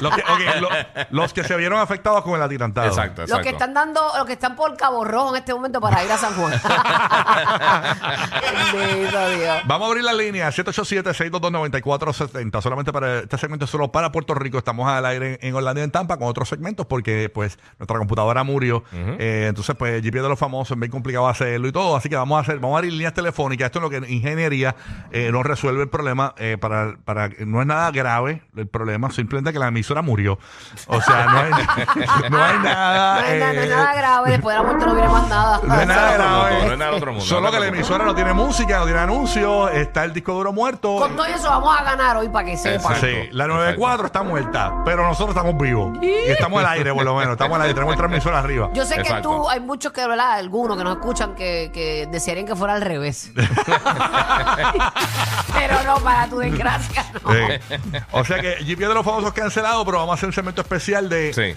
Los que, ok, lo- los que se vieron afectados con el atirantado. Exacto, exacto. Los que están dando, los que están por Cabo Rojo en este momento para ir a San Juan. Bendito Dios. Vamos a abrir la línea 787-622-9470. Solamente para este segmento es solo para Puerto Rico. Estamos al aire en, en Orlando y en Tampa con otros segmentos porque pues nuestra computadora murió. Eh, entonces pues GP de los famosos es bien complicado hacerlo y todo. Así que vamos a hacer, vamos a abrir líneas telefónicas. Esto es lo que ingeniería eh, no resuelve el problema. eh, para, para no es nada grave el problema, simplemente que la emisora murió. O sea, no hay, no hay nada. No es, nada, no es eh, nada grave, después de la muerte no viene más nada. No es nada grave. no es nada otro mundo. Solo que la emisora no tiene música, no tiene anuncios, está el disco duro muerto. Con todo eso vamos a ganar hoy para que sepa. Exacto. Sí, la 94 está muerta, pero nosotros estamos vivos. Y estamos al aire, por lo menos. Estamos al aire, tenemos el transmisor arriba. Yo sé que Exacto. tú, hay muchos que, ¿verdad? Algunos que nos escuchan que, que desearían que fuera al revés. Pero no, para tu desgracia, no. Sí. O sea que GP de los famosos cancelado, pero vamos a hacer un segmento especial de Sí.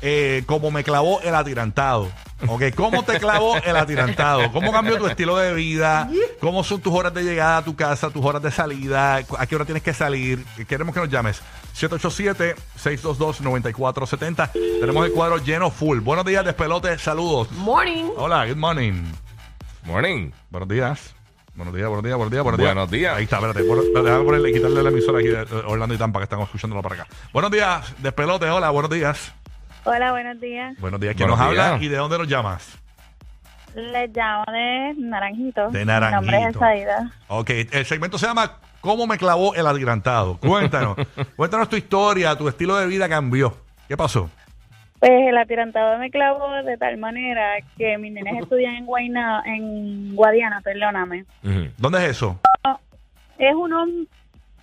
eh, cómo me clavó el atirantado. Ok, ¿cómo te clavó el atirantado? ¿Cómo cambió tu estilo de vida? ¿Cómo son tus horas de llegada a tu casa, tus horas de salida? ¿A qué hora tienes que salir? Queremos que nos llames. 787-622-9470. Tenemos el cuadro lleno full. Buenos días, despelote. Saludos. Morning. Hola, good morning. Morning. Buenos días. Buenos días, buenos días, buenos días, buenos días. Buenos días. Ahí está, espérate. Bueno, Déjame ponerle, quitarle la emisora aquí de Orlando y Tampa que estamos escuchándolo para acá. Buenos días, despelote. Hola, buenos días. Hola, buenos días. Buenos días. ¿Quién Buenos nos habla y de dónde nos llamas? Les llamo de Naranjito. De Mi nombre es Naranjito. Esaida. Ok, el segmento se llama ¿Cómo me clavó el atirantado? Cuéntanos. Cuéntanos tu historia, tu estilo de vida cambió. ¿Qué pasó? Pues el atirantado me clavó de tal manera que mis nenes estudian en Guayna, en Guadiana, perdóname. Ujú. ¿Dónde es eso? Es unos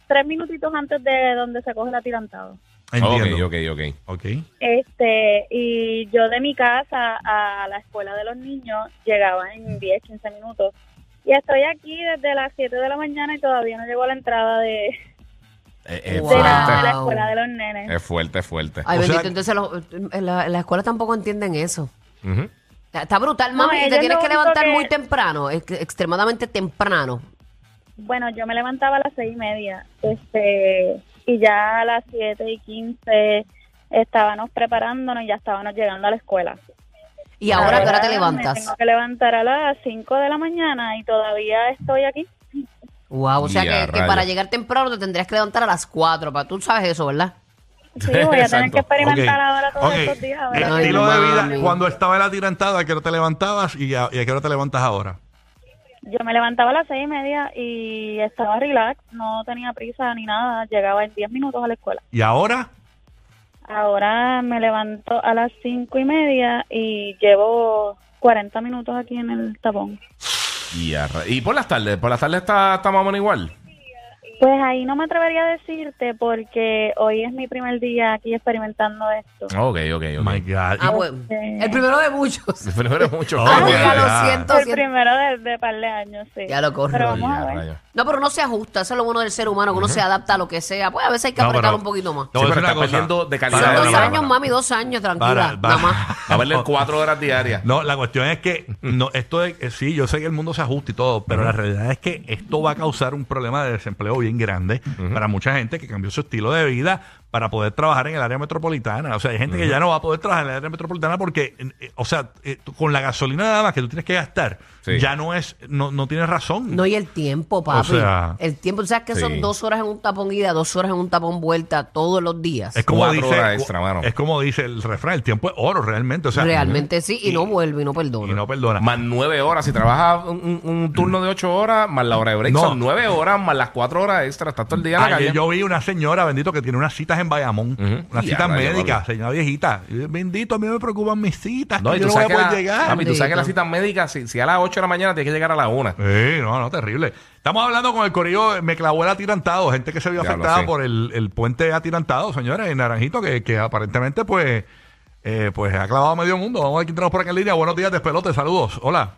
tres minutitos antes de donde se coge el atirantado. Entiendo. Ok, ok, ok. Ok. Este, y yo de mi casa a la escuela de los niños llegaba en 10, 15 minutos. Y estoy aquí desde las 7 de la mañana y todavía no llegó a la entrada de, Eh, Es Wow. de, la, de la fuerte. escuela de los nenes. Es fuerte, es fuerte. Ay, O sea- entonces los- en, la, en la escuela tampoco entienden eso. Está- Está brutal, No, mami, y te tienes que levantar que- muy temprano, ex- extremadamente temprano. Bueno, yo me levantaba a las seis y media, este, y ya a las siete y quince estábamos preparándonos y ya estábamos llegando a la escuela. ¿Y ahora qué hora te Me levantas? tengo que levantar a las cinco de la mañana y todavía estoy aquí. Wow, o sea que, que rayos. para llegar temprano te tendrías que levantar a las 4. Para, tú sabes eso, ¿verdad? Sí, voy a tener Exacto. que experimentar Ok. ahora todos Ok. estos días. a ver. Ay, Estilo de vida, mami. cuando estaba el atirantado, ¿a qué hora te levantabas y a, y a qué hora te levantas ahora? Yo me levantaba a las seis y media y estaba relax, no tenía prisa ni nada, llegaba en diez minutos a la escuela. ¿Y ahora? Ahora me levanto a las cinco y media y llevo 40 minutos aquí en el tapón. Y, y por las tardes, por las tardes está, está igual. Pues ahí no me atrevería a decirte porque hoy es mi primer día aquí experimentando esto. Ok, ok, ok. my God. Ah, bueno. El primero de muchos. Primero mucho. Oh, Ah, ya lo siento. el siento. primero de, de par de años, sí. Ya lo corro. Pero vamos Ya, a ver. rayos. No, pero uno se ajusta. Eso es lo bueno del ser humano, que uno se adapta a lo que sea. Pues a veces hay que No, apretar pero- un poquito más. Sí, a pero está perdiendo de calidad. Para, dos para, para, años, para. mami, dos años, tranquila. Para, para. Nada más. A verle cuatro horas diarias. No, la cuestión es que no, esto de, eh, sí, yo sé que el mundo se ajusta y todo, pero la realidad es que esto va a causar un problema de desempleo bien grande para mucha gente que cambió su estilo de vida para poder trabajar en el área metropolitana. O sea, hay gente que ya no va a poder trabajar en el área metropolitana porque, eh, o sea, eh, con la gasolina nada más que tú tienes que gastar, Sí. ya no es, no, no tienes razón. No, y el tiempo, papi. sea- el tiempo, ¿tú sabes que Sí. son dos horas en un tapón ida, dos horas en un tapón vuelta todos los días? es como Cuatro dice, horas extra, mano. es como dice el refrán, el tiempo es oro realmente. O sea, Realmente sí, y, y- no vuelve y no perdona. y no perdona. Más nueve horas. Si trabajas un, turno de ocho horas, más la hora de break, No. son nueve horas, más las cuatro horas extra. Estás todo el día en la Ayer calle. yo vi una señora, bendito, que tiene unas citas en Bayamón, Ujú. unas Y citas médicas, papi. señora viejita. Bendito, a mí me preocupan mis citas, No, que y yo no voy a poder la- llegar. papi, tú sabes que las citas médicas, si, si a las 8 de la mañana tienes que llegar a la 1. Sí, no, no, terrible. Estamos hablando con el corillo, me clavó el atirantado, gente que se vio Diablo, afectada sí. por el, el puente atirantado, señores, en Naranjito, que, que aparentemente, pues, eh, pues ha clavado a medio mundo. Vamos a ver quién tenemos por acá en línea. Buenos días, despelote, saludos. Hola.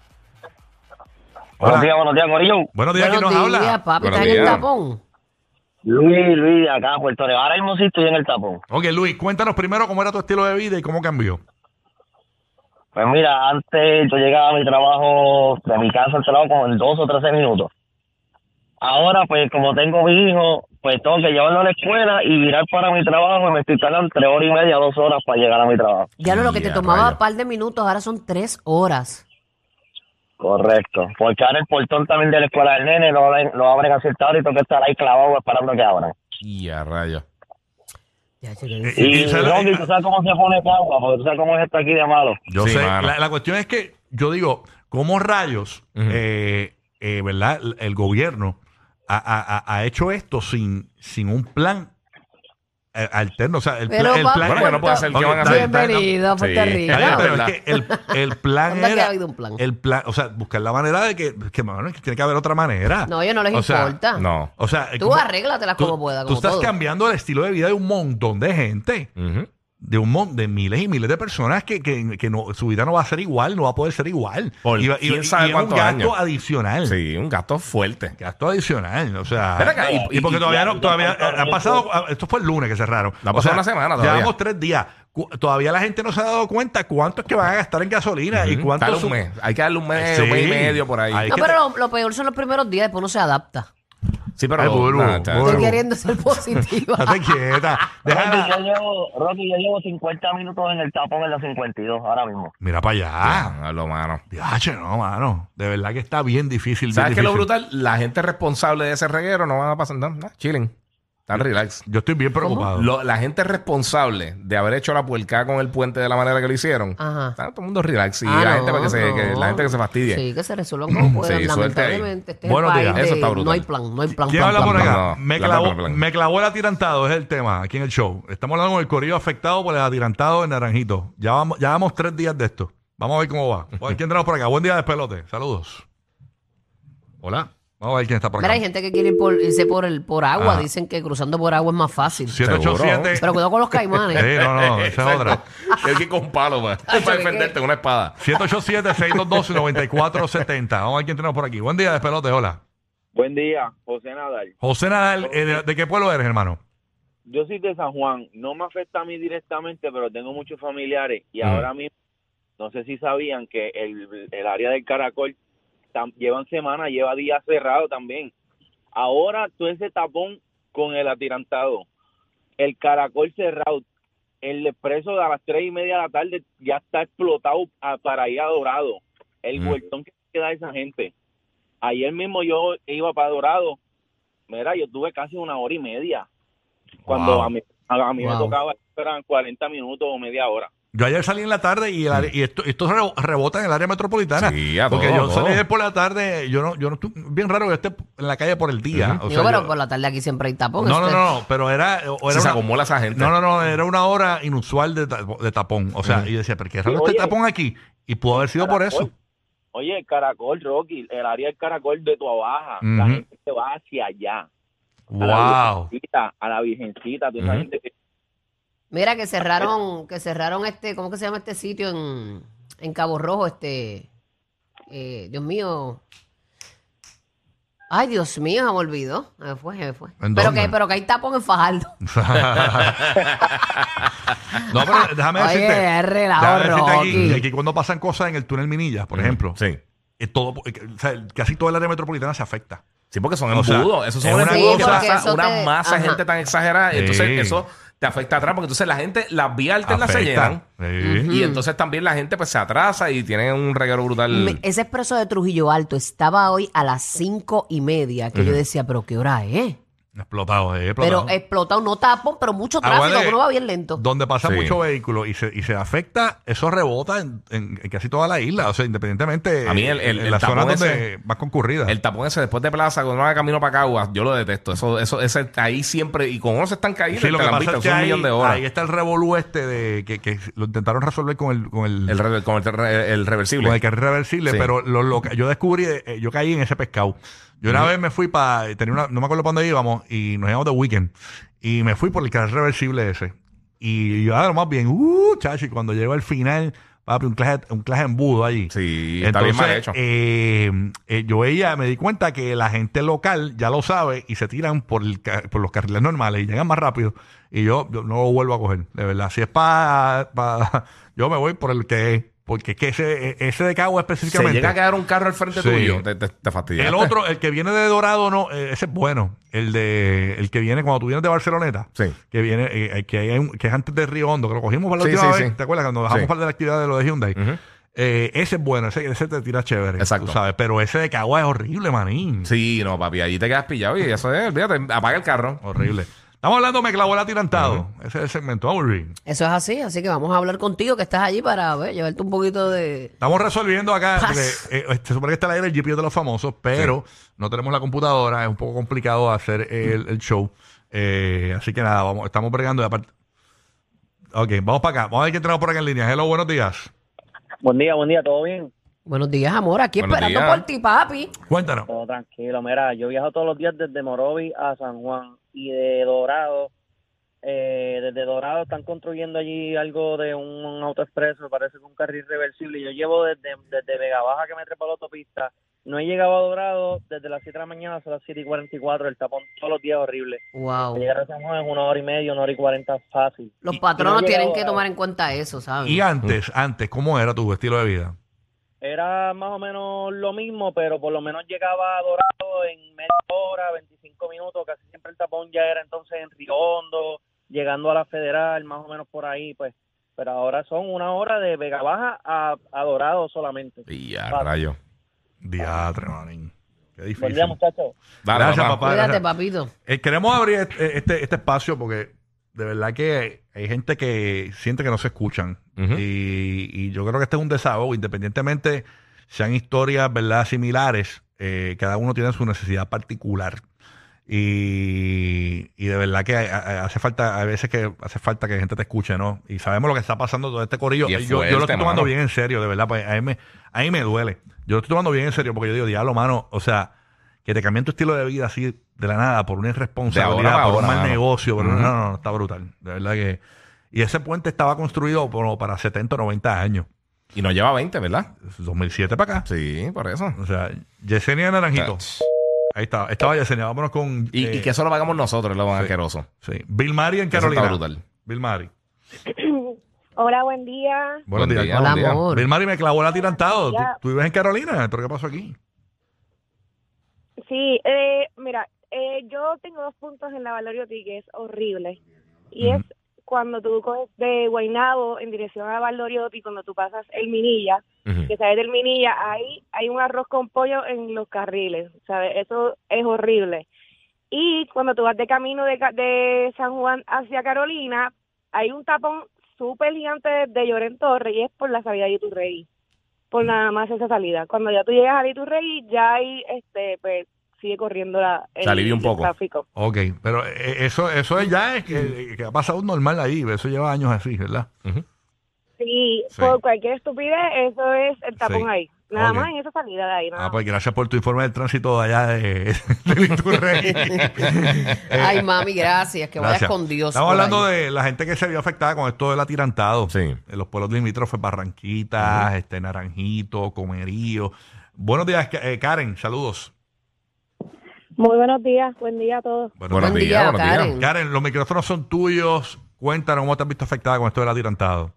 Buenos días, buenos días, Corillo. Buenos días, ¿quién Buenos nos días, habla? papi, Buenos ¿estás en el días. tapón? Luis, Luis, acá, Puerto Rico. Ahora mismo sí estoy en el tapón. Ok, Luis, cuéntanos primero cómo era tu estilo de vida y cómo cambió. Pues mira, antes yo llegaba a mi trabajo, de mi casa al trabajo como en dos o trece minutos. Ahora, pues como tengo mi hijo, pues tengo que llevarlo a la escuela y virar para mi trabajo. y Me estoy tardando entre hora y media, dos horas para llegar a mi trabajo. Ya lo, lo que te tomaba un par de minutos, ahora son tres horas. Correcto. Porque ahora el portón también de la escuela del nene lo, abren- lo abren a cierta hora y tengo que estar ahí clavado esperando que abran. Y a rayos. Eh, Y, y Rocky, tú sabes cómo se pone agua, porque tú sabes cómo es esto aquí de malo. Yo Sí, sé, la, la cuestión es que yo digo, ¿cómo rayos, eh, eh, verdad, el, el gobierno ha, ha- ha- ha hecho esto sin, sin un plan eh, alterno? O sea, el, Pero, plan- el papá, plan... Bueno, que no puede. ¿Qué Ok, van a hacer? Bienvenido a Puerto Sí. Rico. Está bien, pero ¿verdad? es que el, el plan ¿Dónde que era... ha habido un plan? El plan, o sea, buscar la manera de que, que mano, que tiene que haber otra manera. No, a ellos no les O sea, importa. No. O sea, Tú arréglatelas tú- como puedas, Tú como estás todo. cambiando el estilo de vida de un montón de gente. Ujú. De un mon- de miles y miles de personas que, que, que no, su vida no va a ser igual, no va a poder ser igual. Por y, y- sabe y es un gasto años. adicional. Sí, un gasto fuerte. Gasto adicional, o sea. Acá, y- y, porque y- todavía y- no, todavía y- ha pasado, esto fue el lunes que cerraron. No ha O pasado sea, una semana todavía. Llevamos tres días. Todavía la gente no se ha dado cuenta cuánto es que van a gastar en gasolina y cuánto su- un mes. Hay que darle un mes, Sí. un mes y medio por ahí. No, que pero lo, lo peor son los primeros días, después uno se adapta. Sí, pero. Ay. Buru. Estoy queriendo ser positiva. Estate quieta. Rocky, Déjala. yo llevo, Rocky, yo llevo 50 minutos en el tapón en la 52 ahora mismo. Mira para allá. Ah, lo mano. Diache, no, mano. De verdad que está bien difícil. ¿Sabes qué es lo difícil. brutal? La gente responsable de ese reguero no van a pasar nada. nada, Chilling. Están relax. Yo estoy bien preocupado. Lo- la gente responsable de haber hecho la puerca con el puente de la manera que lo hicieron. Ajá. Está todo el mundo relax. Y Ah, la, no, gente para que se, que- no. la gente que se fastidie. Sí, que se resuelvan como puedan. Sí, suerte ahí. Lamentablemente, este es Buenos el días. país Eso de- está brutal. No hay plan, no hay plan. ¿Quién plan, habla plan, por plan. acá? No, me, plan, clavó, plan, plan. me clavó el atirantado, es el tema aquí en el show. Estamos hablando con el corrido afectado por el atirantado en Naranjito. Ya vamos, ya vamos tres días de esto. Vamos a ver cómo va. Vamos a ver quién tenemos por acá. Buen día, despelote. Saludos. Hola. Vamos a ver quién está por acá. Mira, hay gente que quiere ir por, irse por, el, por agua. Ah. Dicen que cruzando por agua es más fácil. 787. Pero cuidado con los caimanes. Sí, no, no, esa es otra. Hay que ir con palo para, para defenderte con una espada. 787-622-9470. Vamos a ver quién tenemos por aquí. Buen día, despelote. Hola. Buen día, José Nadal. José Nadal, eh, ¿de, de qué pueblo eres, hermano? Yo soy de San Juan. No me afecta a mí directamente, pero tengo muchos familiares y Mm. ahora mismo, no sé si sabían que el, el área del Caracol tam- llevan semanas, lleva días cerrado también. Ahora todo ese tapón con el atirantado, el Caracol cerrado, el expreso a las tres y media de la tarde ya está explotado a- para ir a Dorado. El Mm. vueltón que queda esa gente. Ayer mismo yo iba para Dorado. Mira, yo tuve casi una hora y media. Cuando Wow. a mí, a, a mí me tocaba, eran 40 minutos o media hora. Yo ayer salí en la tarde y, el área- y esto, esto re- rebota en el área metropolitana. Sí, a porque todo, yo a salí todo. ayer por la tarde, yo no, yo no estoy, bien raro que esté en la calle por el día. O Digo, sea, pero yo- por la tarde aquí siempre hay tapón. no, no, no, no, pero era, o era se una- acumula esa gente. no, no, no, era una hora inusual de, ta- de tapón. O sea, y yo decía, pero qué raro Oye. este tapón aquí. Y pudo haber sido por eso. Caracol. Oye, el Caracol, Rocky, el área del Caracol de tu Baja, Ujú. la gente se va hacia allá. A la Wow. Virgencita, a la Virgencita, toda esa Ujú. gente que- Mira que cerraron, que cerraron este, ¿cómo que se llama este sitio en, en Cabo Rojo? Este, eh, Dios mío. Ay, Dios mío, se me olvidó. Se me fue, se me fue. ¿En Pero dónde? que, pero que hay tapón en Fajardo. no, pero déjame Oye, decirte. es relajo, déjame decirte aquí, Rocky. aquí cuando pasan cosas en el túnel Minillas, por ejemplo, Sí. es todo, eh, o sea, casi toda el área metropolitana se afecta. Sí, porque son O sea, embudos. Esos es son una embudos cosa- pasa eso una te- masa de ajá. gente tan exagerada. Sí. Entonces, eso te afecta atrás, porque entonces la gente, las vías alternas se llenan. Sí. Y entonces también la gente pues se atrasa y tiene un reguero brutal. Me- ese expreso de Trujillo Alto estaba hoy a las cinco y media, que yo decía, pero ¿qué hora es? Explotado, eh, explotado. Pero explotado, no tapón, pero mucho Aguante tráfico, que uno va bien lento. Donde pasan Sí. muchos vehículos y se, y se afecta, eso rebota en, en- en casi toda la isla. O sea, independientemente A mí el- el- en el las zonas tapón donde ese- más concurridas. El tapón ese después de plaza, cuando uno va camino para Caguas, yo lo detesto. Eso, eso, ese ahí siempre, y con uno se están cayendo, Sí, lo te que pasa visto, es que son un ahí, millón de horas. ahí está el revolú este de que, que lo intentaron resolver con el, con el, El, re- con el, re- el reversible. con el carril reversible, Sí. pero lo, lo que- yo descubrí, eh, yo caí en ese pescado. Yo una vez me fui para, tenía una, no me acuerdo para dónde íbamos, y nos íbamos de weekend, y me fui por el carril reversible ese. Y yo, ah, más bien, uh, chacho, y cuando llego al final, papi, un clase, un clase embudo allí. Sí, está bien mal hecho. eh, eh, yo ella me di cuenta que la gente local ya lo sabe y se tiran por, el por los carriles normales y llegan más rápido. Y yo, yo no lo vuelvo a coger, de verdad. Si es para, yo me voy por el que. Porque es que ese, ese de Cagua Se específicamente. llega a quedar un carro al frente Sí. tuyo, te, te, te fastidiaste. El otro, el que viene de Dorado, no, eh, ese es bueno. El de el que viene cuando tú vienes de Barceloneta. Sí. Que viene, eh, que, hay un- que es antes de Río Hondo, que lo cogimos para la Sí, última sí, vez. sí. ¿Te acuerdas? Cuando bajamos para la actividad de lo de Hyundai. Eh, ese es bueno, ese, ese te tira chévere. Exacto. Tú sabes, pero ese de Cagua es horrible, manín. Sí, no, papi, allí te quedas pillado y eso es, olvídate, apaga el carro. Horrible. Estamos hablando, me clavó el atirantado. Ese es el segmento. Eso es así, así que vamos a hablar contigo que estás allí para ver, llevarte un poquito de... Estamos resolviendo acá, Paz. eh, se supone que está aire el GPS de los famosos, pero no tenemos la computadora, es un poco complicado hacer el, el show. Eh, así que nada, vamos, estamos bregando y aparte. Ok, vamos para acá. Vamos a ver quién tenemos por acá en línea. Hello, buenos días. Buen día, buen día, ¿todo bien? Buenos días, amor, aquí Buenos esperando días. por ti, papi. Cuéntanos. Todo tranquilo. Mira, yo viajo todos los días desde Morovi a San Juan y de Dorado. Eh, desde Dorado están construyendo allí algo de un auto expreso, parece que un carril reversible. y Yo llevo desde, desde Vega Baja que me trepa la autopista. No he llegado a Dorado desde las 7 de la mañana hasta las 7 y 44. El tapón todos los días horrible. Wow. Llegar a San Juan es una hora y media, una hora y cuarenta fácil. Los patronos no tienen que tomar en cuenta eso, ¿sabes? Y antes, antes, ¿cómo era tu estilo de vida? Era más o menos lo mismo, pero por lo menos llegaba a Dorado en media hora, 25 minutos, casi siempre el tapón ya era entonces en Río Hondo, llegando a la Federal, más o menos por ahí, pues. Pero ahora son una hora de Vega Baja a, a Dorado solamente. Y ya, Papi. rayo. Diatre, manín. Qué Buen difícil. día, muchachos. Dale, Gracias, papá. papá. Cuídate, gracias. papito. Eh, queremos abrir este, este, este espacio porque de verdad que hay gente que siente que no se escuchan. Y, y yo creo que este es un desahogo, independientemente sean historias verdad similares, eh, cada uno tiene su necesidad particular. Y, y de verdad que hace falta, a veces que hace falta que gente te escuche, ¿no? Y sabemos lo que está pasando todo este corillo. Es yo, yo lo estoy tomando mano. bien en serio, de verdad, pues a mí, me, a mí me duele. Yo lo estoy tomando bien en serio porque yo digo, diablo, mano, o sea, que te cambien tu estilo de vida así de la nada por una ahora irresponsabilidad, por ahora, un mal mano. negocio, pero no, no, no, está brutal. De verdad que... Y ese puente estaba construido para 70 o 90 años. Y nos lleva 20, ¿verdad? 2007 para acá. Sí, por eso. O sea, Yesenia Naranjito. Ahí está. Estaba Yesenia. Vámonos con... Y, eh, y que eso lo pagamos nosotros, lo más sí. asqueroso. Sí. Bill Mari en Eso está Carolina. brutal. Bill Mari. Hola, buen día. Buenos Buen días. día, Hola, buen día. amor. Bill Mari me clavó el atirantado. ¿Tú, tú vives en Carolina? ¿Pero qué pasó aquí? Sí, eh, mira, eh, yo tengo dos puntos en la Valorio-T que es horrible. Y es cuando tú coges de Guaynabo en dirección a Valorio-T, cuando tú pasas el Minilla, que sales del Minilla, ahí hay un arroz con pollo en los carriles, ¿sabes? Eso es horrible. Y cuando tú vas de camino de, de San Juan hacia Carolina, hay un tapón súper gigante de Lloren Torre y es por la salida de Iturrey. Por nada más esa salida. Cuando ya tú llegas a Iturrey, ya hay, este, pues, sigue corriendo la, el, un el poco. tráfico. Ok. Pero eh, eso, eso es ya es que, que ha pasado normal ahí. Eso lleva años así, ¿verdad? Sí, Sí. por cualquier estupidez, eso es el tapón Sí. ahí. Nada más en esa salida de ahí. Nada Ah, más. pues gracias por tu informe del tránsito de allá de, de Iturrey. Ay, mami, gracias. Que vayas Gracias. con Dios. Estamos hablando ahí. de la gente que se vio afectada con esto del atirantado. Sí. En los pueblos limítrofes, Barranquitas, este, Naranjito, Comerío. Buenos días, eh, Karen. Saludos. Muy buenos días, buen día a todos. Buenos Buenos Buen días, día, buenos días. Karen. Karen, los micrófonos son tuyos. Cuéntanos cómo te has visto afectada con esto del atirantado.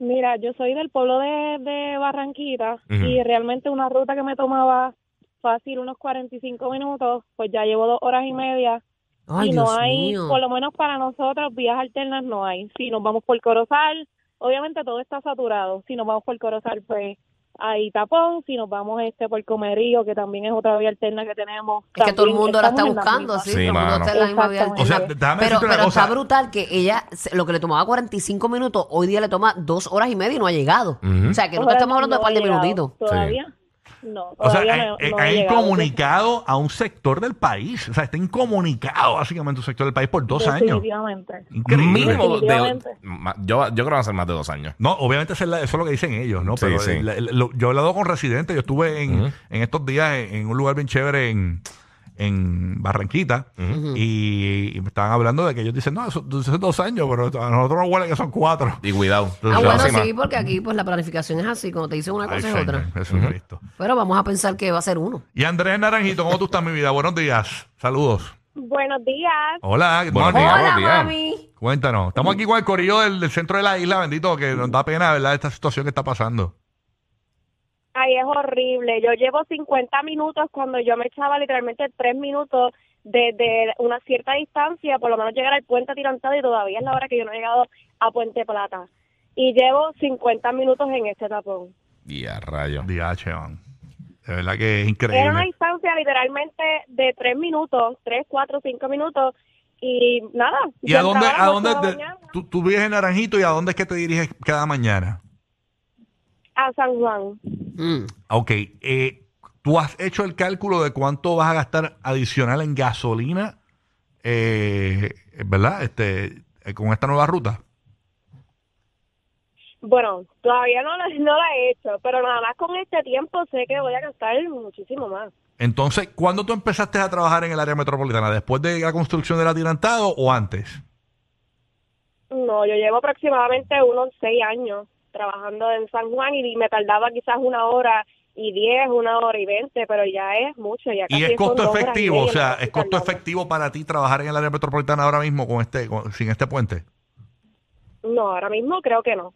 Mira, yo soy del pueblo de, de Barranquita y realmente una ruta que me tomaba fácil unos 45 minutos, pues ya llevo dos horas y media Ay, y no Dios hay, mío. por lo menos para nosotros, vías alternas no hay. Si nos vamos por Corozal, obviamente todo está saturado. Si nos vamos por Corozal, pues hay tapón. Si nos vamos este por Comerío, que también es otra vía alterna que tenemos. Es que todo el mundo la está buscando, sí. Sí, todo el mundo está en la misma vía Exactamente. O sea, alterna. déjame pero, una pero cosa. está brutal que ella, se- lo que le tomaba 45 minutos, hoy día le toma dos horas y media y no ha llegado. O sea, que no Ahora estamos hablando de un par de minutitos. Todavía no, O sea, no, hay- no incomunicado a un sector del país. O sea, está incomunicado básicamente un sector del país por dos años. Definitivamente. Increíble. Mínimo de, Definitivamente. ma- yo, yo creo que van a ser más de dos años. No, obviamente eso es, la- eso es lo que dicen ellos, ¿no? Sí, Pero sí. el- el- lo- yo he hablado con residentes, yo estuve en, en estos días en, en un lugar bien chévere en, en Barranquita Ujú. y, y me estaban hablando de que ellos dicen, no, eso, eso es dos años, pero a nosotros nos huele que son cuatro. Y cuidado. Ah, Entonces, bueno, encima. sí, porque aquí pues la planificación es así, como te dicen una Ay, cosa es Señor, otra. Jesucristo. Pero vamos a pensar que va a ser uno. Y Andrés Naranjito, ¿cómo tú estás, mi vida? Buenos días. Saludos. Buenos días. Hola, Buenos días. Hola, tía. mami. Cuéntanos. Estamos aquí con el corillo del, del centro de la isla, bendito, que nos da pena, ¿verdad? Esta situación que está pasando. Ay, es horrible. Yo llevo 50 minutos cuando yo me echaba literalmente tres minutos desde una cierta distancia, por lo menos llegar al puente atirantado y todavía es la hora que yo no he llegado a Puente Plata. Y llevo 50 minutos en este tapón. Y a rayo. DH, man. De verdad que es Era una increíble. distancia literalmente de tres minutos, tres, cuatro, cinco minutos. Y nada. ¿Y a dónde, a dónde te- tú, tú vives en Naranjito y a dónde es que te diriges cada mañana? A San Juan. Mm. Ok, eh, ¿tú has hecho el cálculo de cuánto vas a gastar adicional en gasolina, eh, ¿verdad? Este, eh, con esta nueva ruta. Bueno, todavía no, lo- no la he hecho, pero nada más con este tiempo sé que voy a gastar muchísimo más. Entonces, ¿cuándo tú empezaste a trabajar en el área metropolitana? ¿Después de la construcción del atirantado o antes? No, yo llevo aproximadamente unos seis años trabajando en San Juan y me tardaba quizás una hora y diez, una hora y veinte, pero ya es mucho. Ya Y casi es son costo y efectivo, o sea, es costo efectivo para ti trabajar en el área metropolitana ahora mismo con este, con- sin este puente. No, ahora mismo creo que no,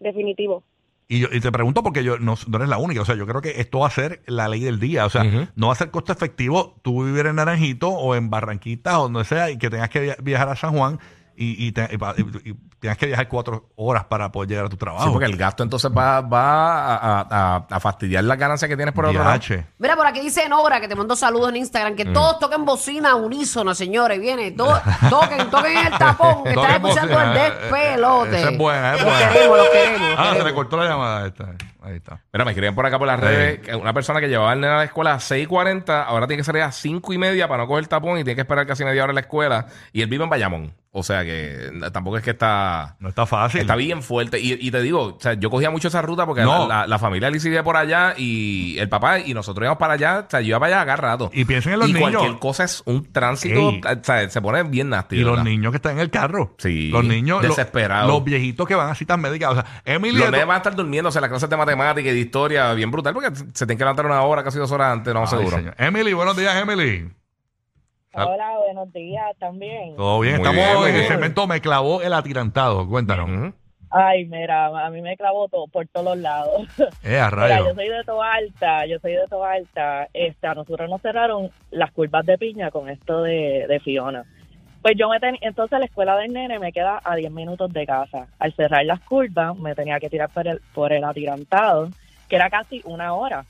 definitivo. Y, yo, y te pregunto porque yo no, no eres la única, o sea, yo creo que esto va a ser la ley del día, o sea, no va a ser costo efectivo tú vivir en Naranjito o en Barranquita o donde sea y que tengas que via- viajar a San Juan y, y, te- y pa- y- y tengas que viajar cuatro horas para poder llegar a tu trabajo. Sí, porque el gasto entonces va, va a, a- a fastidiar la ganancia que tienes por otro lado. DH. Mira, por aquí dice Nora, que te mando saludos en Instagram, que todos toquen bocina unísono, señores. Viene, to- toquen, toquen el tapón, que están escuchando el bocina, despelote. esa es buena, es Los buena. queremos, los queremos. los Ah, se le queremos. cortó la llamada esta. Ahí está. Mira, me escriben por acá por las Sí. redes que una persona que llevaba al nene a la escuela a 6.40, ahora tiene que salir a 5 y media para no coger tapón y tiene que esperar casi media hora en la escuela. Y él vive en Bayamón. O sea que tampoco es que está... No está fácil. Está bien fuerte. Y, y te digo, o sea, yo cogía mucho esa ruta porque No. la, la, la familia vivía por allá y el papá y nosotros íbamos para allá. O sea, yo iba para allá cada rato. Y piensen en los y niños. cualquier cosa es un tránsito. Ey. O sea, se pone bien nasty. Y los niños que están en el carro. Sí, Los niños. desesperados. Los, viejitos que van a citas médicas. O sea, Emily. Los nenes van a estar durmiéndose en las clases de matemática y de historia bien brutal porque se tienen que levantar una hora, casi dos horas antes, no Ay, seguro. señor. Emily, buenos días, Emily. Ah. Hola, buenos días también. Todo bien. Muy Estamos bien, en el bien. segmento Me clavó el atirantado. Cuéntanos. Ujú. Ay, mira, a mí me clavó todo por todos lados. Eh, a Mira, yo soy de Toa Alta, yo soy de Toa Alta. Este, a nosotros nos cerraron las curvas de piña con esto de, de Fiona. Pues yo me tenía, entonces la escuela del nene me queda a 10 minutos de casa. Al cerrar las curvas me tenía que tirar por el, por el atirantado, que era casi una hora.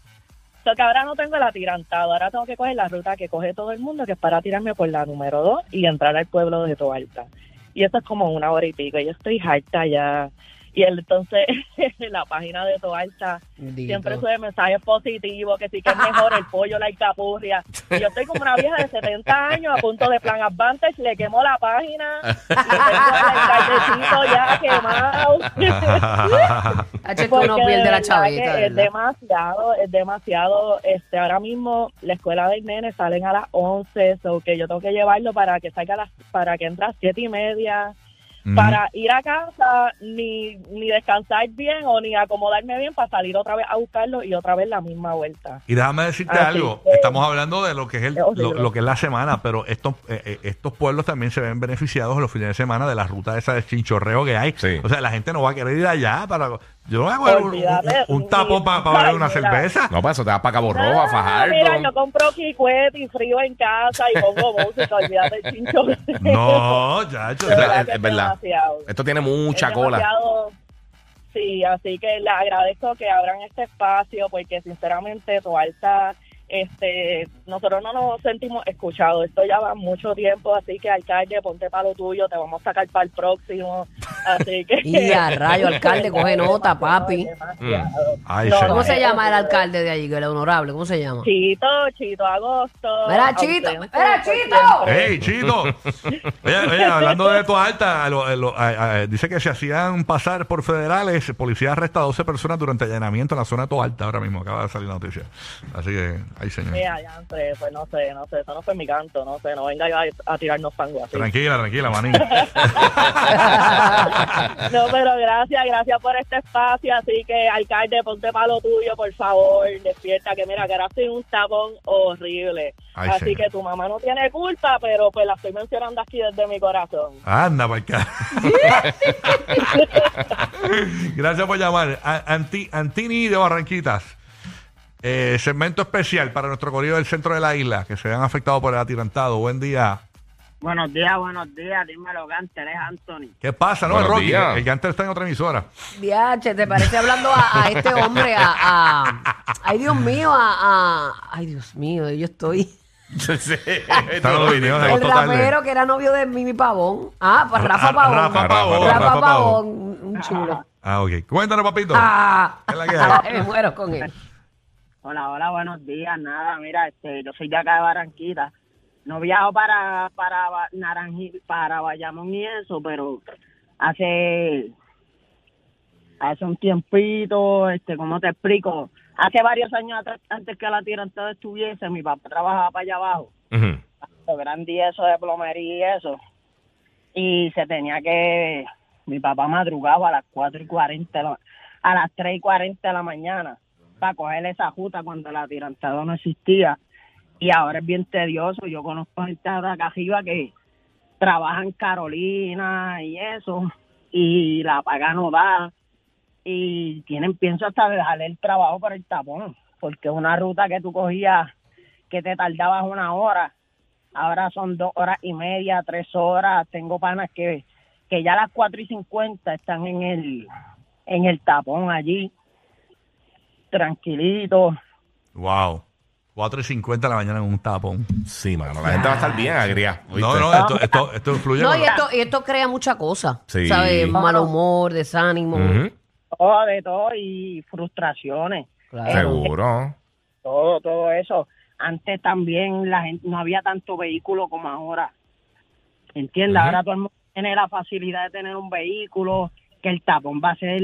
Que ahora no tengo el atirantado, ahora tengo que coger la ruta que coge todo el mundo, que es para tirarme por la número 2 y entrar al pueblo de Toa Alta. Y eso es como una hora y pico, yo estoy harta ya. Y él, entonces, la página de Toa Alta Bendito. siempre sube mensajes positivos, que sí que es mejor el pollo, la alcapurria. Y yo estoy como una vieja de 70 años a punto de plan Advantage, le quemo la página y tengo el ya quemado. H que uno pierde la verdad chavita. es demasiado, es demasiado. Este, ahora mismo la escuela del nene salen a las 11, so que yo tengo que llevarlo para que salga a las, para que entre a las siete y media, Para ir a casa, ni, ni descansar bien o ni acomodarme bien para salir otra vez a buscarlo y otra vez la misma vuelta. Y déjame decirte Así algo. que- Estamos hablando de lo que es el, lo, lo que es la semana, pero estos eh, eh, estos pueblos también se ven beneficiados los fines de semana de la ruta esa de chinchorreo que hay. Sí. O sea, la gente no va a querer ir allá para. Yo no coger un, un- un tapón para beber una cerveza. No, para eso te vas para Cabo Rojo, a Ah, Mira, yo compro quicuet y frío en casa y pongo música, olvídate el chincho. No, verdad es- verdad. demasiado. Esto tiene mucha Es cola. demasiado- Sí, así que le agradezco que abran este espacio porque sinceramente Toalta, este, nosotros no nos sentimos escuchados. Esto ya va mucho tiempo, así que alcalde, ponte para lo tuyo, te vamos a sacar para el próximo. Así que... Y a rayo, alcalde, coge nota, papi. Demasiado. Ay, No. ¿Cómo se es llama el alcalde de allí, que el honorable? ¿Cómo se llama? Chito, Chito Agosto. Mira, Chito, mira, Chito. ¡Ey, Chito! Oye, oye, hablando de tu alta, lo- lo- dice que se hacían pasar por federales. Policía arresta a 12 personas durante allanamiento en la zona de Toalta. Ahora mismo acaba de salir la noticia. Así que, ay, señor. Mira, ya, entre, pues no sé, no sé, eso no fue mi canto, no sé, no venga a, a tirarnos fango así. Tranquila, tranquila, manín. No, pero gracias, gracias por este espacio. Así que, alcalde, ponte palo tuyo, por favor. Despierta, que mira, que ahora un tapón horrible. Ay, así señor. que tu mamá no tiene culpa, pero pues la estoy mencionando aquí desde mi corazón. Anda, para acá. Gracias por llamar. Anti, Antini de Barranquitas. Eh, segmento especial para nuestro corrido del centro de la isla que se vean afectados por el atirantado. Buen día. Buenos días, buenos días. Dímelo, Ganter, es Anthony. ¿Qué pasa? No, Buenos Rocky. días. El Ganter está en otra emisora. Viache, ¿te parece hablando a, a este hombre? A, a- ay, Dios mío, a, a- Ay, Dios mío, yo estoy... Están los videos de El Tarde. rapero que era novio de Mimi Pavón. Ah, pues Rafa Ra- Pavón. Rafa Pavón, Rafa Rafa Pavón, un chulo. Ah, ok. Cuéntanos, papito. Ah, ¿Qué es la que hay? me muero con él. Hola, hola, buenos días. Nada, mira, este, yo soy de acá de Barranquita. No viajo para para Naranjil, para Bayamón y eso, pero hace hace un tiempito, este, ¿cómo te explico? Hace varios años atrás, antes que la tirantada estuviese, mi papá trabajaba para allá abajo. Ujú. lo grande y eso de plomería y eso. Y se tenía que, mi papá madrugaba a las 4 y 40, de la- a las 3 y 40 de la mañana para coger esa juta cuando el atirantado no existía. Y ahora es bien tedioso. Yo conozco gente de acá arriba que trabaja en Carolina y eso, y la paga no da. Y tienen, pienso hasta dejarle el trabajo por el tapón, porque una ruta que tú cogías que te tardabas una hora, ahora son dos horas y media, tres horas. Tengo panas que, que ya a las cuatro y cincuenta están en el, en el tapón allí, tranquilitos. Wow. 4 y 50 de la mañana en un tapón. Sí, mano. La gente va a estar bien agria. No, no, esto, esto, esto influye. No, y esto, y esto crea mucha cosa. Sí. ¿Sabes? Mal humor, desánimo. Ujú. Todo de todo y frustraciones, Claro. Seguro. todo, todo eso. Antes también la gente no había tanto vehículo como ahora. ¿Entiendes? Ujú. Ahora todo el mundo tiene la facilidad de tener un vehículo, que el tapón va a ser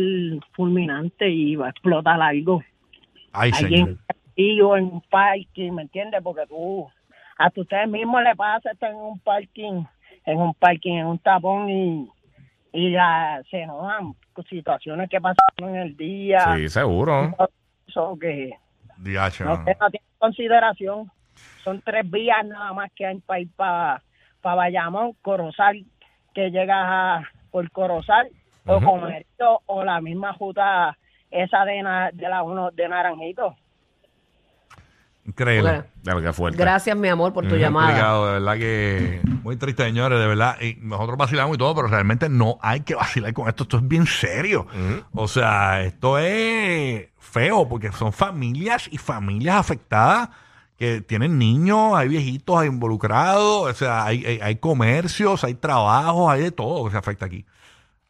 fulminante y va a explotar algo. Ay, allí señor. en Castillo, en un parking, ¿me entiendes? Porque tú, hasta ustedes mismos le pasa estar en un parking, en un parking, en un tapón y, y la, se enojan situaciones que pasaron en el día. Sí, seguro. Eso que Diache, no, no tiene consideración. Son tres vías nada más que hay para ir para Bayamón, Corozal, que llegas a, por Corozal, o. Comercio, o la misma ruta esa de, na- de la uno de Naranjito. Increíble. Bueno, De lo que fuerte. gracias, mi amor, por tu Muy llamada. complicado, de verdad que muy triste, señores, de verdad. Y nosotros vacilamos y todo, pero realmente no hay que vacilar con esto. Esto es bien serio. O sea, esto es feo porque son familias y familias afectadas que tienen niños, hay viejitos hay involucrados, o sea, hay, hay, hay comercios, hay trabajos, hay de todo que se afecta aquí.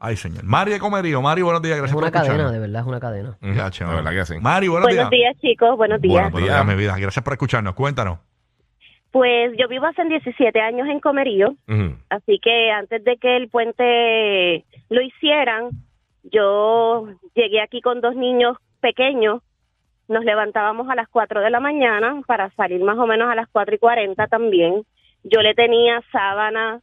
Ay, señor. Mari de Comerío. Mari, buenos días. Es Gracias una por escucharnos. cadena, de verdad, es una cadena. Ya, De chévere. verdad que sí. Mari, buenos, Buenos días, chicos. Buenos días. Bueno, buenos días, días. mi vida. Gracias por escucharnos. Cuéntanos. Pues yo vivo hace 17 años en Comerío, así que antes de que el puente lo hicieran, yo llegué aquí con dos niños pequeños. Nos levantábamos a las 4 de la mañana para salir más o menos a las 4 y 40 también. Yo le tenía sábana,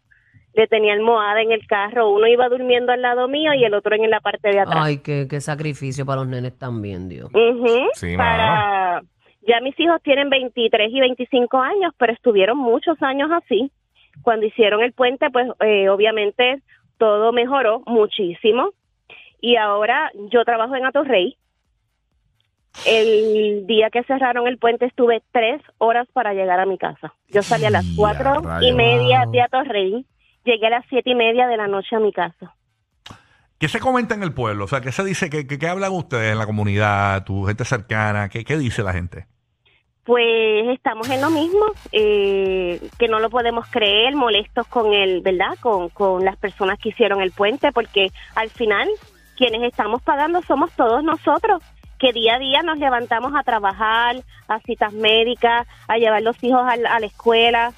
le tenía almohada en el carro. Uno iba durmiendo al lado mío y el otro en la parte de atrás. Ay, qué, qué sacrificio para los nenes también, Dios. Ujú, Sí, para ya mis hijos tienen 23 y 25 años, pero estuvieron muchos años así. Cuando hicieron el puente, pues eh, obviamente todo mejoró muchísimo. Y ahora yo trabajo en Atorrey. El día que cerraron el puente estuve tres horas para llegar a mi casa. Yo salí a las cuatro y media de Atorrey. Llegué a las siete y media de la noche a mi casa. ¿Qué se comenta en el pueblo? O sea, ¿qué se dice? ¿Qué, qué, qué hablan ustedes en la comunidad? ¿Tu gente cercana? ¿Qué, qué dice la gente? Pues estamos en lo mismo, eh, que no lo podemos creer, molestos con el, ¿verdad? Con, con las personas que hicieron el puente, porque al final quienes estamos pagando somos todos nosotros, que día a día nos levantamos a trabajar, a citas médicas, a llevar los hijos a, la- a la escuela.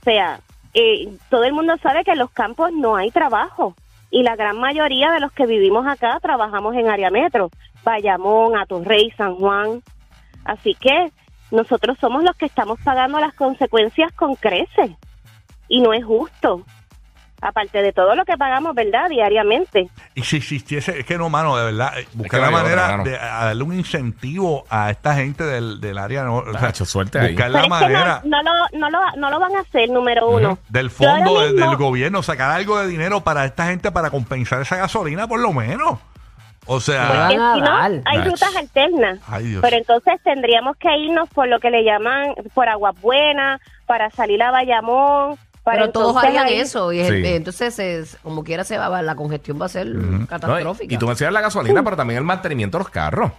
O sea, eh, todo el mundo sabe que en los campos no hay trabajo y la gran mayoría de los que vivimos acá trabajamos en área metro, Bayamón, Atorrey, San Juan. Así que nosotros somos los que estamos pagando las consecuencias con creces y no es justo. Aparte de todo lo que pagamos, ¿verdad? Diariamente. Y si existiese, es que no, mano, de verdad, eh, buscar que la otra, manera de a darle un incentivo a esta gente del, del área, no, o sea, Tacho, suerte ahí. buscar Pero la es que no- manera no, lo, no, lo, no lo van a hacer, número uno. del fondo del, mismo- del gobierno, sacar algo de dinero para esta gente para compensar esa gasolina, por lo menos. O sea, si no, hay rutas alternas. ay Dios. Pero entonces tendríamos que irnos por lo que le llaman por Aguas Buenas, para salir a Bayamón. Para Pero todos harían ahí- eso y Sí. eh, entonces es- como quiera se va la congestión va a ser No, y- catastrófica. y tú mencionas la gasolina, pero también el mantenimiento de los carros.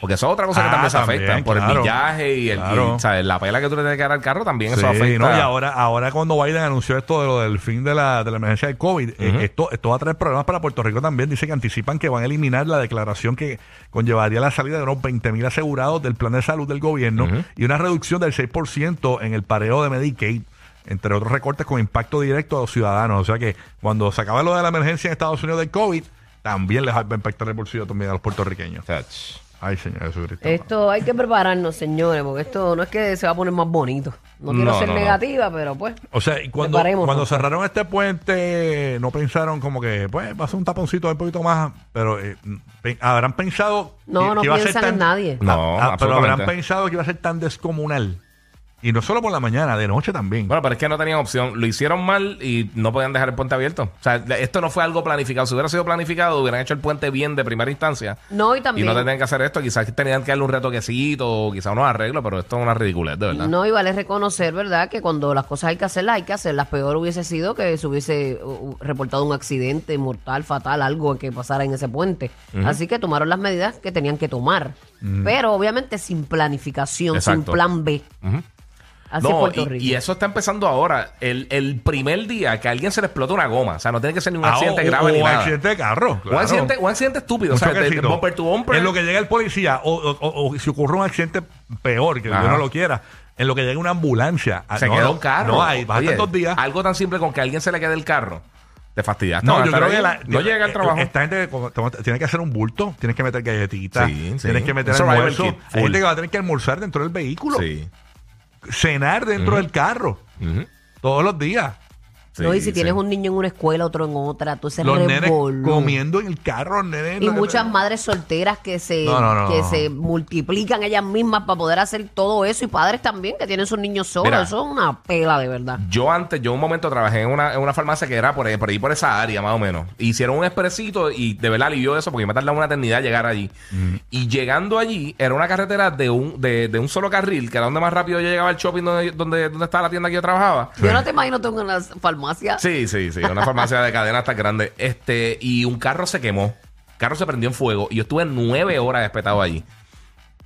Porque eso es otra cosa que Ah, también se también, afecta. Por claro. el millaje y, el, y, Claro. ¿sabes? la pela que tú le tienes que dar al carro también eso Sí, afecta. no, y ahora, ahora cuando Biden anunció esto de lo del fin de la, de la emergencia del COVID, eh, esto, esto va a traer problemas para Puerto Rico también. Dice que anticipan que van a eliminar la declaración que conllevaría la salida de unos 20 mil asegurados del plan de salud del gobierno y una reducción del 6% en el pareo de Medicaid, entre otros recortes con impacto directo a los ciudadanos. O sea que cuando se acabe lo de la emergencia en Estados Unidos del COVID, también les va a impactar el bolsillo también a los puertorriqueños. Ay, Señor Jesucristo. Esto hay que prepararnos, señores, porque esto no es que se va a poner más bonito. No quiero No, ser no, no. negativa, pero pues. O sea, y cuando, cerraron este puente, no pensaron como que, pues, va a ser un taponcito un poquito más, pero eh, habrán pensado No, que, no que iba a ser piensan tan, en nadie. No, Ah, ah, pero absolutamente. habrán pensado que iba a ser tan descomunal. Y no solo por la mañana, de noche también. Bueno, pero es que no tenían opción. Lo hicieron mal y no podían dejar el puente abierto. O sea, esto no fue algo planificado. Si hubiera sido planificado, hubieran hecho el puente bien de primera instancia. No, y Y también. no tenían que hacer esto. Quizás tenían que darle un retoquecito o quizás unos arreglos, pero esto es una ridiculez, de verdad. No, y vale reconocer, ¿verdad? Que cuando las cosas hay que hacerlas, hay que hacerlas. Peor hubiese sido que se hubiese uh, uh, reportado un accidente mortal, fatal, algo que pasara en ese puente. Así que tomaron las medidas que tenían que tomar. Pero obviamente sin planificación, sin plan B. Ujú. Así No, Puerto y, Rico. y eso está empezando ahora. El, el primer día que a alguien se le explota una goma. O sea, no tiene que ser ni un Ah, accidente o- grave o ni un nada. accidente de carro. Un, claro. accidente, un accidente estúpido. Un o sea, de, de choquecito. bumper to bumper. En lo que llega el policía, o, o- o- o si ocurre un accidente peor, que Ajá. Dios no lo quiera, en lo que llega una ambulancia. ah, se no, queda no, un carro. No, hay, Oye, dos días. Algo tan simple con que a alguien se le quede el carro. Te fastidiaste. No, yo creo que la, no llega al eh, trabajo. Esta gente tiene que hacer un bulto, tienes que meter galletitas, Sí, sí. tienes que meter Un almuerzo. Hay gente que va a tener que almorzar dentro del vehículo, Sí. Cenar dentro del carro, todos los días. Sí, no, y si sí. tienes un niño en una escuela, otro en otra, tú ese Los nenes revolú. comiendo en el carro, los nenes. Y muchas madres solteras que se, No, no, no, que no. se multiplican ellas mismas para poder hacer todo eso y padres también que tienen sus niños solos. Mira. eso es una pela de verdad. Yo antes, yo un momento trabajé en una, en una farmacia que era por ahí, por ahí, por esa área, más o menos. Hicieron un expresito y de verdad alivió eso porque me tardaba una eternidad llegar allí. Y llegando allí, era una carretera de un, de, de un solo carril, que era donde más rápido yo llegaba al shopping donde, donde, donde estaba la tienda que yo trabajaba. Yo no te imagino tú en una farmacia. Sí, sí, sí, una farmacia de cadena tan grande. Este, y un carro se quemó. El carro se prendió en fuego y yo estuve nueve horas espetado allí.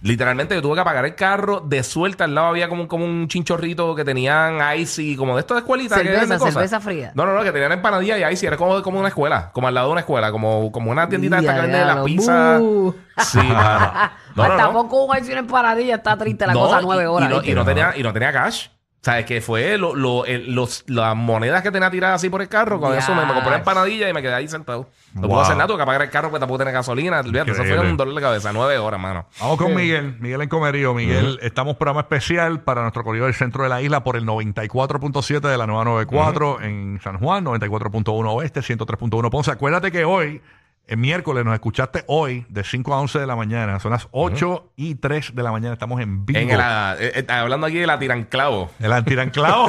Literalmente yo tuve que apagar el carro de suelta. Al lado había como, un- como un chinchorrito que tenían icy, como de esto de escuelita. que Cerveza, cosas. cerveza fría. No, no, no, que tenían empanadilla y icy. Era como, como una escuela, como al lado de una escuela, como, como una tiendita esta que vende la Diablo, pizza. bu. Sí, mano. No, no, no. poco un ice en paradilla está triste la No, cosa y- nueve y horas. no- ¿viste? y no tenía, y no tenía cash. ¿Sabes? Que fue lo, lo- el- los, las monedas que tenía tiradas así por el carro. Con eso me, me compré empanadilla y me quedé ahí sentado. No Wow. puedo hacer nada, tuve que apagar el carro porque tampoco tenía gasolina. Olvídate, eso fue un dolor de cabeza. Nueve horas, mano. Vamos con Miguel, Miguel en Comerío. Miguel, estamos programa especial para nuestro corrido del centro de la isla por el 94.7 de la nueva 94 en San Juan, 94.1 oeste, 103.1 Ponce. Acuérdate que hoy, el miércoles, nos escuchaste hoy de 5 a 11 de la mañana. Son las 8 y 3 de la mañana. Estamos en vivo. En la- eh, eh, hablando aquí de la tiranclavo. El antiranclavo.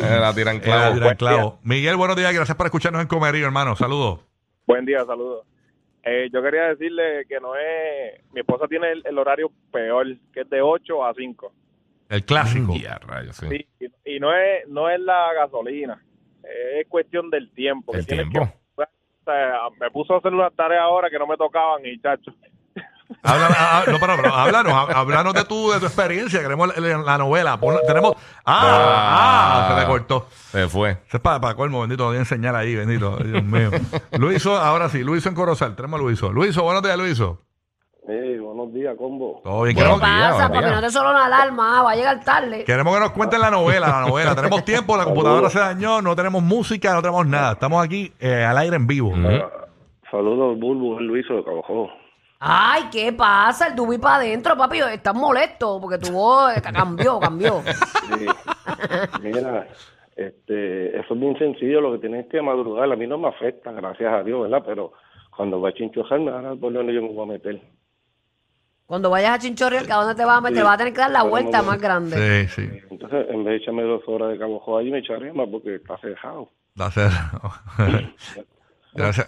La El tiranclavo. antiranclavo. Miguel, buenos días. Gracias por escucharnos en Comerío, hermano. Saludos. Buen día, saludos. Eh, yo quería decirle que no es... Mi esposa tiene el, el horario peor, que es de 8 a 5. El clásico. Ya, rayos, sí. Sí, y, y no es no es la gasolina, es cuestión del tiempo. El que tienes tiempo. que- me puso a hacer unas tareas ahora que no me tocaban y chacho. Habla- ah, no, pero, pero háblanos, há- háblanos de tu, de tu experiencia. Queremos la, la novela. Ponla- tenemos. Ah, ah, se le cortó. Se fue. Eso es para, para colmo, bendito. Lo voy a enseñar ahí, bendito. Dios mío. Luiso, ahora sí, Luiso en Corozal. Tenemos a Luiso. Luiso, buenos días, Luiso. Hey, buenos días, combo. Todo bien. ¿Qué Buenos pasa, días. No te solo una alarma, ah, va a llegar tarde. queremos que nos cuenten la novela, la novela. Tenemos tiempo, la computadora se dañó, no tenemos música, no tenemos nada. Estamos aquí eh, al aire en vivo. Saludos, Bulbo, Luis de Cabo Ay, ¿qué pasa? El tubi para adentro, papi. Estás molesto porque tu voz eh, cambió, cambió. Mira, Este, eso es bien sencillo, lo que tienes es que madrugar. A mí no me afecta, gracias a Dios, ¿verdad? Pero cuando va a chinchojarme, ahora por donde yo me voy a meter. Cuando vayas a Chinchorreal, ¿a dónde te vas a meter? Sí. Vas a tener que dar la vuelta más grande. Sí, sí. Entonces, en vez de echarme dos horas de Cabo allí me echaré más porque está. Va a ser. Gracias.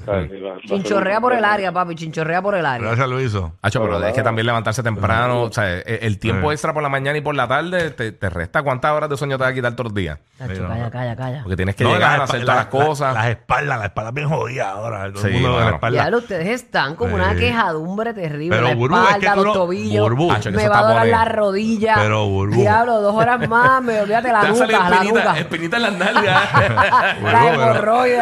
Chinchorrea por el área, papi, chinchorrea por el área. Gracias, Luiso. Hacho, pero es que también levantarse temprano, o sea, el, el tiempo Sí. extra por la mañana y por la tarde te, te resta. ¿Cuántas horas de sueño te va a quitar todos los días? Tacho, calla, calla, calla. Porque tienes que No, llegar a hacer todas las la- cosas. Las espaldas, las espaldas bien jodidas ahora. Todo el Sí, mundo de la espalda. Ya lo, ustedes están como una Sí. quejadumbre terrible. Pero, la Burbu, es que espalda, los no- tobillos. Burbu. Hacho, me va a doler la rodilla. Pero, Burbu. Diablo, dos horas más, me olvídate la nuca, la espinitas nuca. espinitas en las nalgas. La la hemorroide.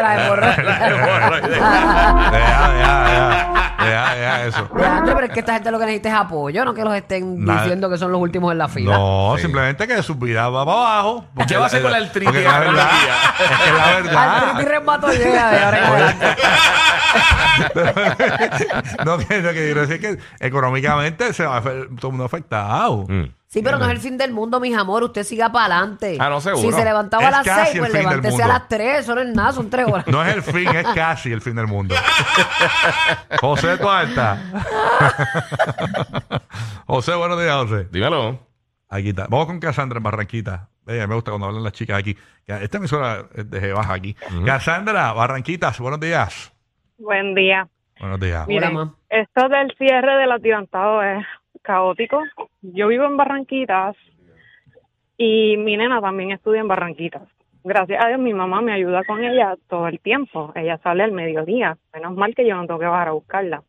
Deja, deja, deja. Deja, deja eso. Leandro, pero es que esta gente lo que necesita es apoyo, no que los estén Nada. diciendo que son los últimos en la fila. No, Sí. simplemente que su vida va para abajo. ¿Qué va a hacer con Porque la verdad, el es que la verdad. De ahora en adelante. no, que, no, que quiero decir que económicamente se va a ver todo el mundo afectado. Mm. Sí, pero no es el fin del mundo, mis amor. Usted siga para adelante. Ah, no, seguro. Si se levantaba Es a las casi seis, el pues fin del levántese a mundo. las tres. Eso no es nada, son tres horas. No es el fin, es casi el fin del mundo. José Tualta. José, buenos días, José. Dímelo. Aquí está. Vamos con Cassandra en Barranquita. Eh, me gusta cuando hablan las chicas aquí. Que Esta emisora es de baja aquí. Cassandra, Barranquitas, buenos días. Buen día. Buenos días. Hola, Miren, ma. esto del cierre del atirantado es caótico. Yo vivo en Barranquitas y mi nena también estudia en Barranquitas. Gracias a Dios mi mamá me ayuda con ella todo el tiempo. Ella sale al mediodía. Menos mal que yo no tengo que bajar a buscarla.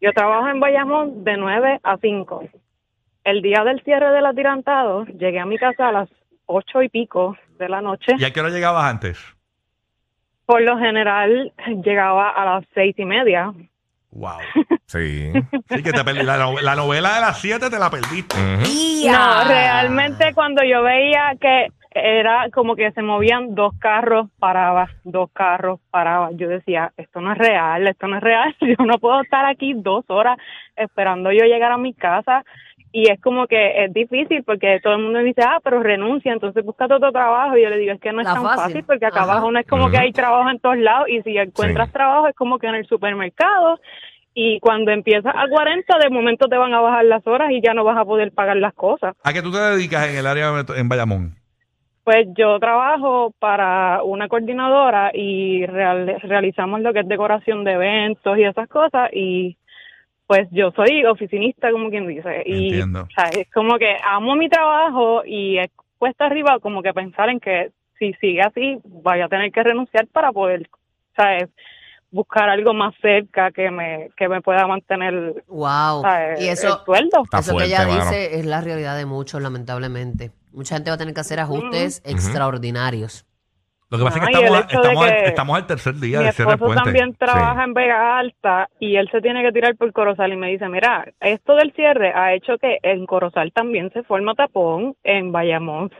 Yo trabajo en Bayamón de 9 a 5. El día del cierre del atirantado llegué a mi casa a las ocho y pico de la noche. ¿Y a qué hora llegabas antes? Por lo general llegaba a las seis y media. Wow. Sí. Sí, que te perdí. La, no- la novela de las 7 te la perdiste. No, realmente cuando yo veía que era como que se movían dos carros, paraba, dos carros, paraba. Yo decía, esto no es real, esto no es real. Yo no puedo estar aquí dos horas esperando yo llegar a mi casa. Y es como que es difícil porque todo el mundo me dice, ah, pero renuncia, entonces busca otro trabajo. Y yo le digo, es que no es La tan fácil. fácil porque acá Ajá. abajo no es como que hay trabajo en todos lados. Y si encuentras Sí. trabajo es como que en el supermercado. Y cuando empiezas a 40, de momento te van a bajar las horas y ya no vas a poder pagar las cosas. ¿A qué tú te dedicas en el área en Bayamón? Pues yo trabajo para una coordinadora y real- realizamos lo que es decoración de eventos y esas cosas y pues yo soy oficinista como quien dice y Entiendo. o sea, es como que amo mi trabajo y es cuesta arriba como que pensar en que si sigue así vaya a tener que renunciar para poder ¿sabes? buscar algo más cerca que me que me pueda mantener Wow. ¿sabes? Y eso, el sueldo Está eso que ella mano. dice es la realidad de muchos, lamentablemente. Mucha gente va a tener que hacer ajustes extraordinarios. Lo que pasa es que estamos, al, que estamos al tercer día Mi de cierre puente. también trabaja en Vega Alta y él se tiene que tirar por Corozal y me dice, mira, esto del cierre ha hecho que en Corozal también se forma tapón en Bayamón.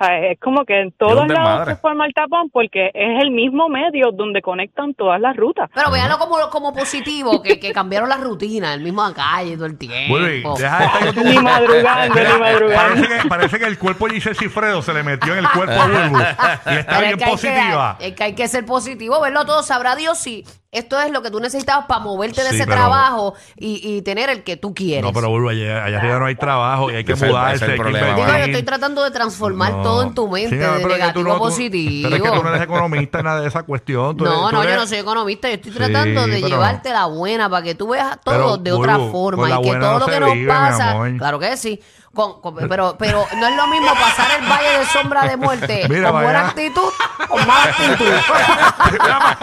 O sea, es como que en todos lados se forma el tapón porque es el mismo medio donde conectan todas las rutas. Pero véanlo como, como positivo, que, que cambiaron la rutina, el mismo calle todo el tiempo. Muy bien, deja de estar con tu- Ni madrugando, Mira, ni madrugando. Parece que, parece que el cuerpo de Giselle Cifredo se le metió en el cuerpo a Bulbu y está Pero bien es que hay positiva. Que, es que hay que ser positivo, verlo todo. Sabrá Dios si esto es lo que tú necesitabas para moverte de Sí, ese pero- trabajo y, y tener el que tú quieres. No, pero Bulbu, allá, allá arriba no hay trabajo y hay que Ese es el- mudarse, hay que problema, Digo, yo invertir. estoy tratando de transformar No. todo en tu mente, Sí, no, de pero es que negativo no- a tú- positivo. Pero es que tú no eres economista en nada de esa cuestión. tú eres- No, tú no, yo eres- no soy economista, yo estoy Sí, tratando de pero- llevarte la buena para que tú veas todo Pero, de otra Bulbu, forma la y que buena todo no lo se que nos vive, mi pasa, amor. claro que sí, con- con- pero, pero no es lo mismo pasar el valle de sombra de muerte Mira, con buena vaya. actitud o mala actitud.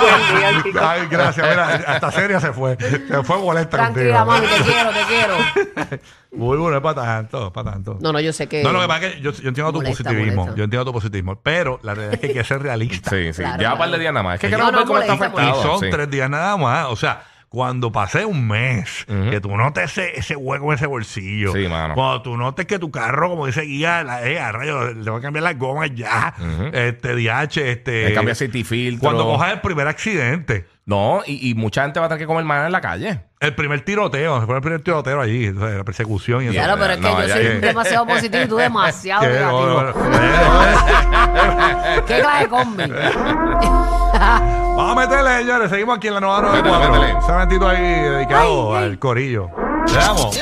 Buen día, chicos. Ay, gracias. Mira, hasta seria se fue. Se fue molesta Tranquila, contigo. mami, te quiero, te quiero. Muy bueno, es para tanto, para tanto. No, no, yo sé que... No, lo que pasa es que yo, yo entiendo tu Molesta, positivismo. molesta. Yo entiendo tu positivismo. Pero la realidad es que hay que ser realista. Sí, sí. Claro, ya un par claro. de días nada más. Es que No, queremos no, ver cómo está molesta, Y afectado. son sí. tres días nada más. O sea, cuando pase un mes, Ujú. que tú notes ese, ese hueco en ese bolsillo. Sí, mano. Cuando tú notes que tu carro, como dice Guía, la, eh, a rayos, le va a cambiar las gomas ya. Ujú. Este, DH, este. Le cambia aceite y filtro. Cuando cojas el primer accidente. No, y, y mucha gente va a tener que comer maná en la calle. El primer tiroteo, fue el primer tiroteo allí, entonces, la persecución y eso. Claro, pero es que No, yo ya, soy ya. demasiado positivo y tú demasiado negativo. no, no, no. ¿Qué clase de combi? Vamos a meterle, señores. Seguimos aquí en la nueva Métele, 94. métele. Un momentito ahí dedicado Ay, ay. al corillo. Le damos.